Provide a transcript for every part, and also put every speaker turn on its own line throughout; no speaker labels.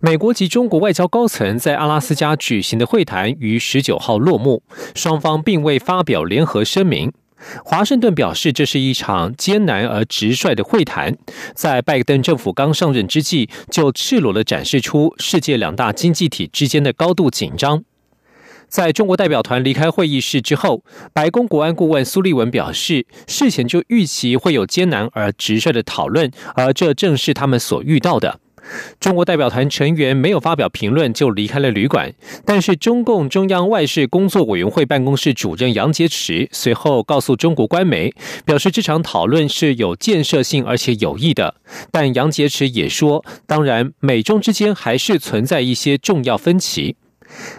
美国及中国外交高层在阿拉斯加举行的会谈于十九号落幕，双方并未发表联合声明。华盛顿表示，这是一场艰难而直率的会谈，在拜登政府刚上任之际，就赤裸地展示出世界两大经济体之间的高度紧张。在中国代表团离开会议室之后，白宫国安顾问苏利文表示，事前就预期会有艰难而直率的讨论，而这正是他们所遇到的。中国代表团成员没有发表评论就离开了旅馆，但是中共中央外事工作委员会办公室主任杨洁篪随后告诉中国官媒，表示这场讨论是有建设性而且有益的。但杨洁篪也说，当然美中之间还是存在一些重要分歧。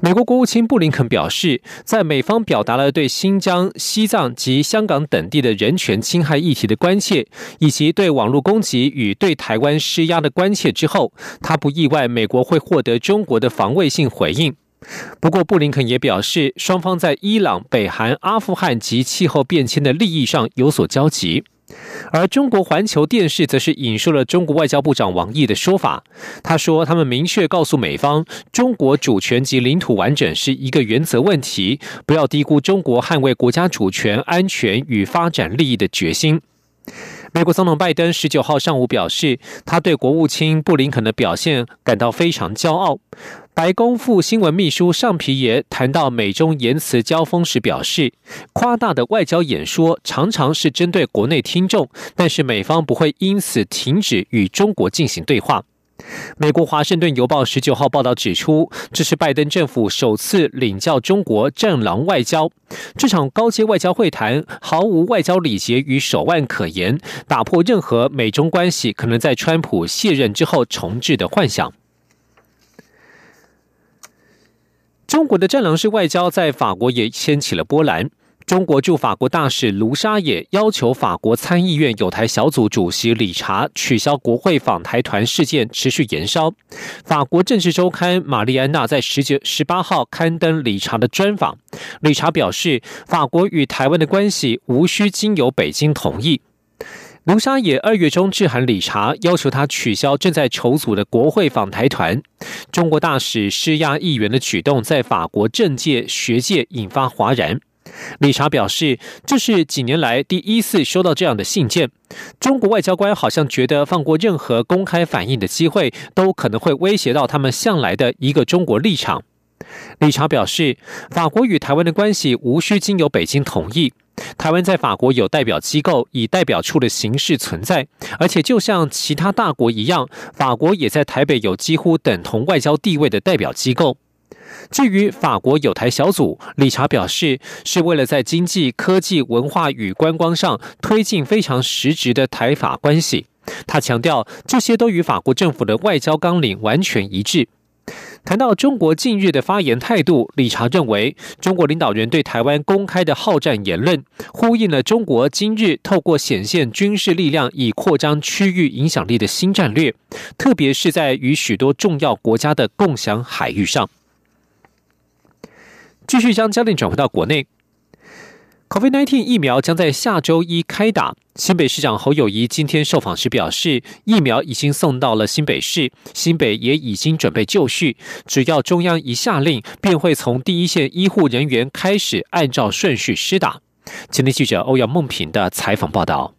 美国国务卿布林肯表示，在美方表达了对新疆、西藏及香港等地的人权侵害议题的关切，以及对网络攻击与对台湾施压的关切之后，他不意外美国会获得中国的防卫性回应。不过，布林肯也表示，双方在伊朗、北韩、阿富汗及气候变迁的利益上有所交集。而中国环球电视则是引述了中国外交部长王毅的说法，他说：“他们明确告诉美方，中国主权及领土完整是一个原则问题，不要低估中国捍卫国家主权、安全与发展利益的决心。”美国总统拜登十九号上午表示，他对国务卿布林肯的表现感到非常骄傲。白宫副新闻秘书尚皮耶谈到美中言辞交锋时表示，夸大的外交演说常常是针对国内听众，但是美方不会因此停止与中国进行对话。美国《华盛顿邮报》十九号报道指出，这是拜登政府首次领教中国“战狼外交”。这场高阶外交会谈毫无外交礼节与手腕可言，打破任何美中关系可能在川普卸任之后重置的幻想。中国的“战狼式外交”在法国也掀起了波澜。中国驻法国大使卢沙野要求法国参议院有台小组主席理查取消国会访台团事件持续延烧。法国政治周刊《玛丽安娜》在十九十八号刊登理查的专访，理查表示，法国与台湾的关系无需经由北京同意。卢沙野二月中致函理查，要求他取消正在筹组的国会访台团。中国大使施压议员的举动，在法国政界、学界引发哗然。理查表示，这是几年来第一次收到这样的信件。中国外交官好像觉得，放过任何公开反应的机会，都可能会威胁到他们向来的一个中国立场。理查表示，法国与台湾的关系无需经由北京同意。台湾在法国有代表机构，以代表处的形式存在，而且就像其他大国一样，法国也在台北有几乎等同外交地位的代表机构。至于法国有台小组，理查表示是为了在经济、科技、文化与观光上推进非常实质的台法关系。他强调，这些都与法国政府的外交纲领完全一致。谈到中国近日的发言态度，理查认为，中国领导人对台湾公开的好战言论，呼应了中国今日透过显现军事力量以扩张区域影响力的新战略，特别是在与许多重要国家的共享海域上。继续将焦点转回到国内，COVID-19 疫苗将在下周一开打。新北市长侯友谊今天受访时表示，疫苗已经送到了新北市，新北也已经准备就绪，只要中央一下令，便会从第一线医护人员开始按照顺序施打。今天记者欧阳梦平的采访报道。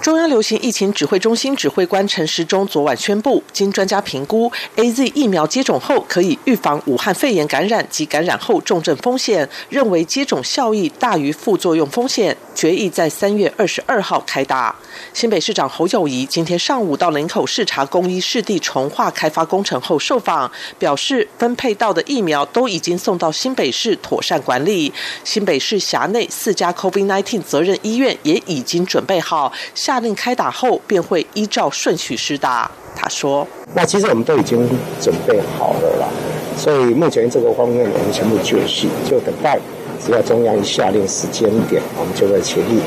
中央流行疫情指挥中心指挥官陈时中昨晚宣布，经专家评估，A Z 疫苗接种后可以预防武汉肺炎感染及感染后重症风险，认为接种效益大于副作用风险，决议在三月二十二号开打。新北市长侯友谊今天上午到林口视察公益湿地重化开发工程后受访，表示分配到的疫苗都已经送到新北市妥善管理，新北市辖内四家 COVID-19 责任医院也已经准备好。下令开打后，便会依照顺序施打。他说：“
那其实我们都已经准备好了啦，所以目前这个方面我们全部就绪，就等待只要中央一下令时间点，我们就会全力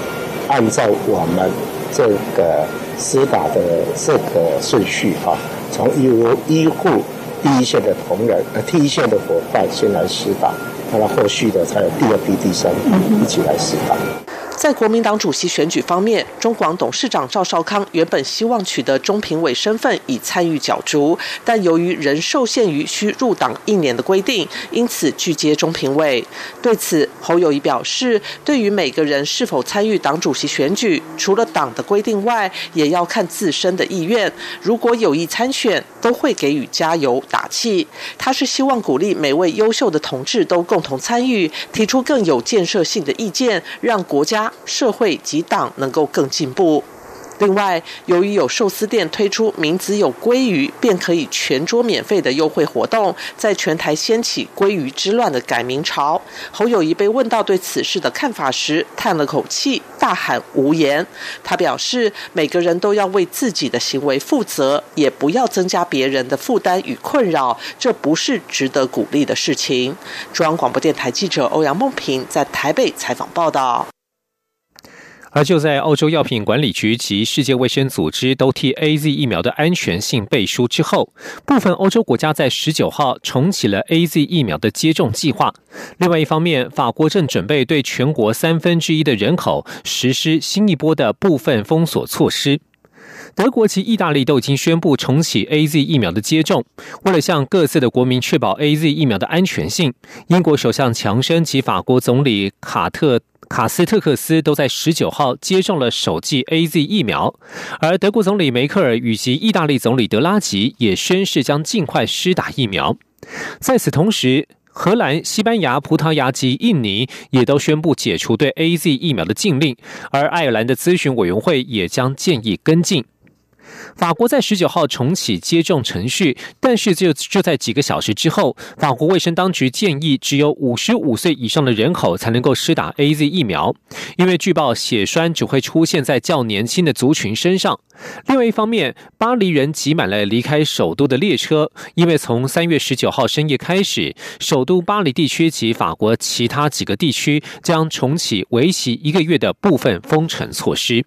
按照我们这个施打的这个顺序啊，从医务医护第一线的同仁呃第一线的伙伴先来施打，那后续的才有第二批、第三批一起来施打。
在国民党主席选举方面，中广董事长赵少康原本希望取得中评委身份以参与角逐，但由于人受限于需入党一年的规定，因此拒接中评委。对此，侯友谊表示，对于每个人是否参与党主席选举，除了党的规定外，也要看自身的意愿。如果有意参选，都会给予加油打气。他是希望鼓励每位优秀的同志都共同参与，提出更有建设性的意见，让国家。社会及党能够更进步。另外，由于有寿司店推出名字有鲑鱼便可以全桌免费的优惠活动，在全台掀起鲑鱼之乱的改名潮。侯友谊被问到对此事的看法时，叹了口气，大喊无言。他表示，每个人都要为自己的行为负责，也不要增加别人的负担与困扰，这不是值得鼓励的事情。中央广播电台记者欧阳梦平在台北采访报道。
而就在欧洲药品管理局及世界卫生组织都替 A Z 疫苗的安全性背书之后，部分欧洲国家在十九号重启了 A Z 疫苗的接种计划。另外一方面，法国正准备对全国三分之一的人口实施新一波的部分封锁措施。德国及意大利都已经宣布重启 A Z 疫苗的接种。为了向各自的国民确保 A Z 疫苗的安全性，英国首相强生及法国总理卡特。卡斯特克斯都在十九号接种了首剂 A Z 疫苗，而德国总理梅克尔以及意大利总理德拉吉也宣誓将尽快施打疫苗。在此同时，荷兰、西班牙、葡萄牙及印尼也都宣布解除对 A Z 疫苗的禁令，而爱尔兰的咨询委员会也将建议跟进。法国在十九号重启接种程序，但是就就在几个小时之后，法国卫生当局建议只有五十五岁以上的人口才能够施打 A Z 疫苗，因为据报血栓只会出现在较年轻的族群身上。另外一方面，巴黎人挤满了离开首都的列车，因为从三月十九号深夜开始，首都巴黎地区及法国其他几个地区将重启为期一个月的部分封城措施。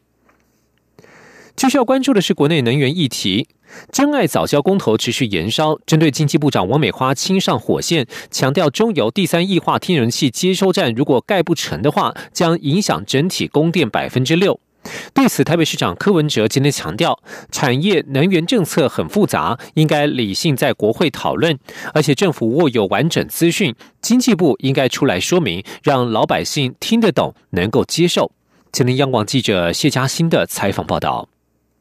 继续要关注的是国内能源议题，真爱早教公投持续延烧。针对经济部长王美花亲上火线，强调中油第三液化天然气接收站如果盖不成的话，将影响整体供电百分之六。对此，台北市长柯文哲今天强调，产业能源政策很复杂，应该理性在国会讨论，而且政府握有完整资讯，经济部应该出来说明，让老百姓听得懂，能够接受。今天央广记者谢嘉欣的采访报道。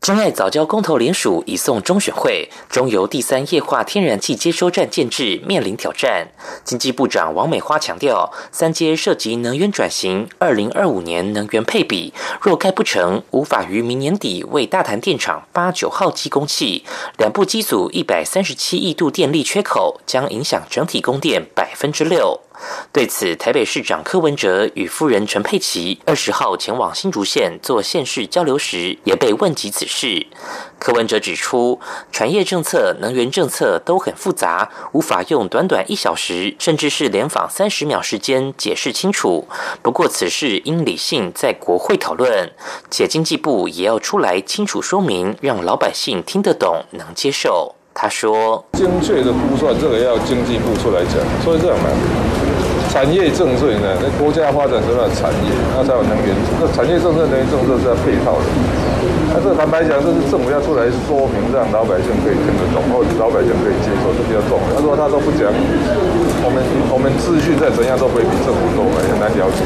真爱早教公投联署已送中选会，中油第三液化天然气接收站建制面临挑战。经济部长王美花强调，三阶涉及能源转型，二零二五年能源配比若盖不成，无法于明年底为大潭电厂八九号机供气，两部机组一百三十七亿度电力缺口将影响整体供电百分之六。对此，台北市长柯文哲与夫人陈佩琪二十号前往新竹县做县市交流时，也被问及此事。柯文哲指出，产业政策、能源政策都很复杂，无法用短短一小时，甚至是连访三十秒时间解释清楚。不过，此事应理性在国会讨论，且经济部也要出来清楚说明，让老百姓听得懂、能接受。他说：“
精确的估算，这个要经济部出来讲，所以这样嘛。”产业政策呢？那国家发展什么产业，那才有能源。那产业政策、能源政策是要配套的。他这坦白讲，这是政府要出来说明，让老百姓可以听得懂，或者老百姓可以接受，这比较重要。他说他都不讲，我们我们秩序再怎样都会比政府多，很难了解。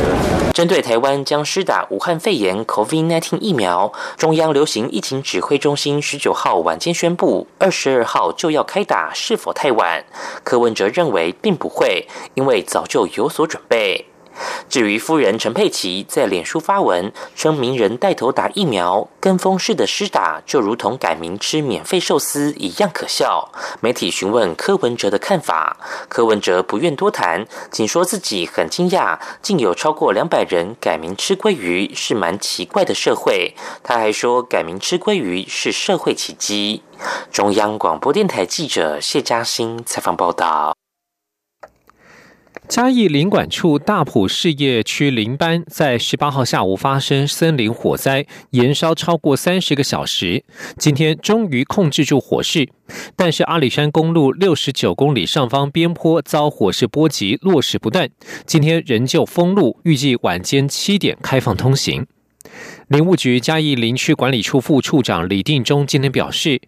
针对台湾将施打武汉肺炎 COVID-19 疫苗，中央流行疫情指挥中心十九号晚间宣布，二十二号就要开打，是否太晚？柯文哲认为并不会，因为早就有所准备。至于夫人陈佩琪在脸书发文称，名人带头打疫苗，跟风式的施打就如同改名吃免费寿司一样可笑。媒体询问柯文哲的看法，柯文哲不愿多谈，仅说自己很惊讶，竟有超过两百人改名吃鲑鱼，是蛮奇怪的社会。他还说，改名吃鲑鱼是社会奇迹。中央广播电台记者谢嘉欣采访报道。
嘉义林管处大埔事业区林班在十八号下午发生森林火灾，延烧超过三十个小时，今天终于控制住火势，但是阿里山公路六十九公里上方边坡遭火势波及，落石不断，今天仍旧封路，预计晚间七点开放通行。林务局嘉义林区管理处副处长李定忠今天表示，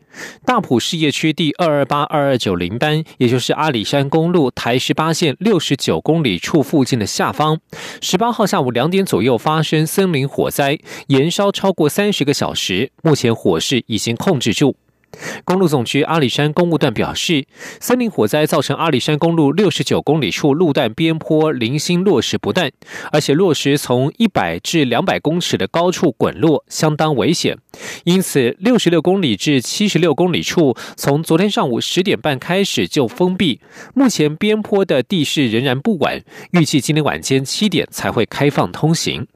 大埔事业区第二二八二二九零班，也就是阿里山公路台十八线六十九公里处附近的下方，十八号下午两点左右发生森林火灾，燃烧超过三十个小时，目前火势已经控制住。公路总局阿里山公路段表示，森林火灾造成阿里山公路六十九公里处路段边坡零星落石不断，而且落石从一百至两百公尺的高处滚落，相当危险。因此，六十六公里至七十六公里处从昨天上午十点半开始就封闭，目前边坡的地势仍然不稳，预计今天晚间七点才会开放通行。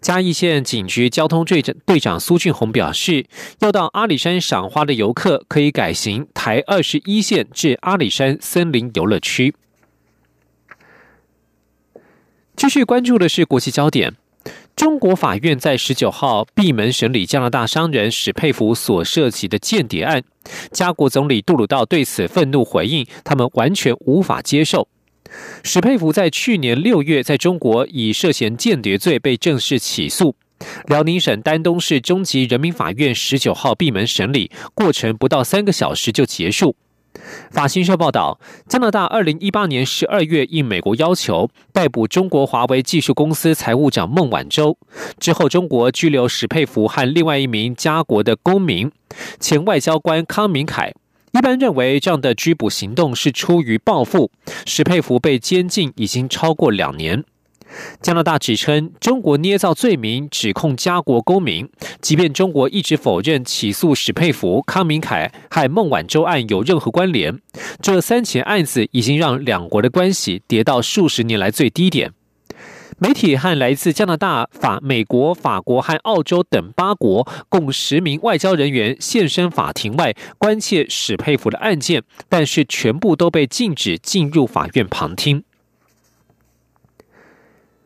嘉义县警局交通队长队长苏俊宏表示，要到阿里山赏花的游客可以改行台二十一线至阿里山森林游乐区。继续关注的是国际焦点，中国法院在十九号闭门审理加拿大商人史佩弗所涉及的间谍案，加国总理杜鲁道对此愤怒回应，他们完全无法接受。史佩福在去年六月在中国以涉嫌间谍罪被正式起诉，辽宁省丹东市中级人民法院十九号闭门审理，过程不到三个小时就结束。法新社报道，加拿大二零一八年十二月应美国要求逮捕中国华为技术公司财务长孟晚舟之后，中国拘留史佩福和另外一名加国的公民前外交官康明凯。一般认为，这样的拘捕行动是出于报复。史佩弗被监禁已经超过两年。加拿大指称中国捏造罪名指控加国公民，即便中国一直否认起诉史佩弗、康明凯和孟晚舟案有任何关联。这三起案子已经让两国的关系跌到数十年来最低点。媒体和来自加拿大、法、美国、法国和澳洲等八国共十名外交人员现身法庭外，关切史佩弗的案件，但是全部都被禁止进入法院旁听。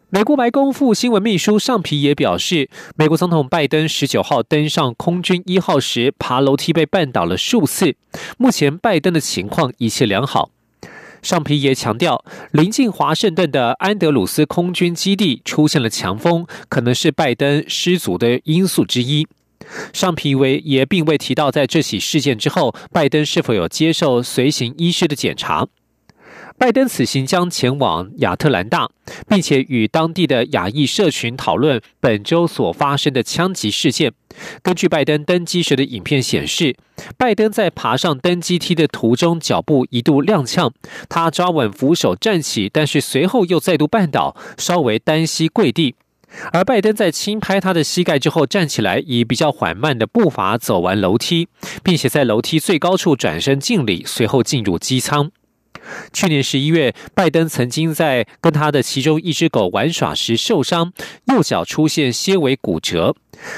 美国白宫副新闻秘书尚皮也表示，美国总统拜登十九号登上空军一号时，爬楼梯被绊倒了数次，目前拜登的情况一切良好。上皮也强调，临近华盛顿的安德鲁斯空军基地出现了强风，可能是拜登失足的因素之一。上皮为也并未提到，在这起事件之后，拜登是否有接受随行医师的检查。拜登此行将前往亚特兰大，并且与当地的亚裔社群讨论本周所发生的枪击事件。根据拜登登机时的影片显示，拜登在爬上登机梯的途中脚步一度踉跄，他抓稳扶手站起，但是随后又再度绊倒，稍微单膝跪地。而拜登在轻拍他的膝盖之后站起来，以比较缓慢的步伐走完楼梯，并且在楼梯最高处转身敬礼，随后进入机舱。去年十一月，拜登曾经在跟他的其中一只狗玩耍时受伤，右脚出现些微骨折。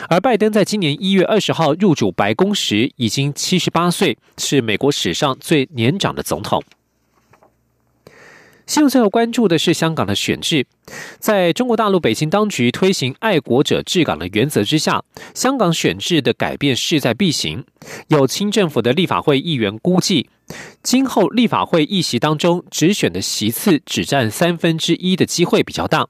而拜登在今年一月二十号入主白宫时，已经七十八岁，是美国史上最年长的总统。现在要关注的是香港的选制，在中国大陆北京当局推行爱国者治港的原则之下，香港选制的改变势在必行。有清政府的立法会议员估计。今后立法会议席当中，直选的席次只占三分之一的机会比较大。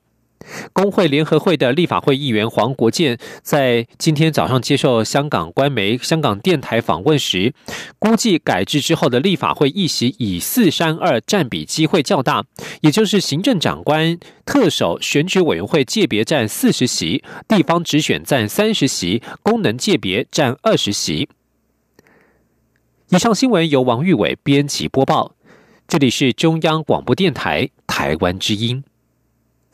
工会联合会的立法会议员黄国健在今天早上接受香港官媒香港电台访问时，估计改制之后的立法会议席以四三二占比机会较大，也就是行政长官、特首选举委员会界别占四十席，地方直选占三十席，功能界别占二十席。以上新闻由王玉伟编辑播报，这里是中央广播电台台湾之音。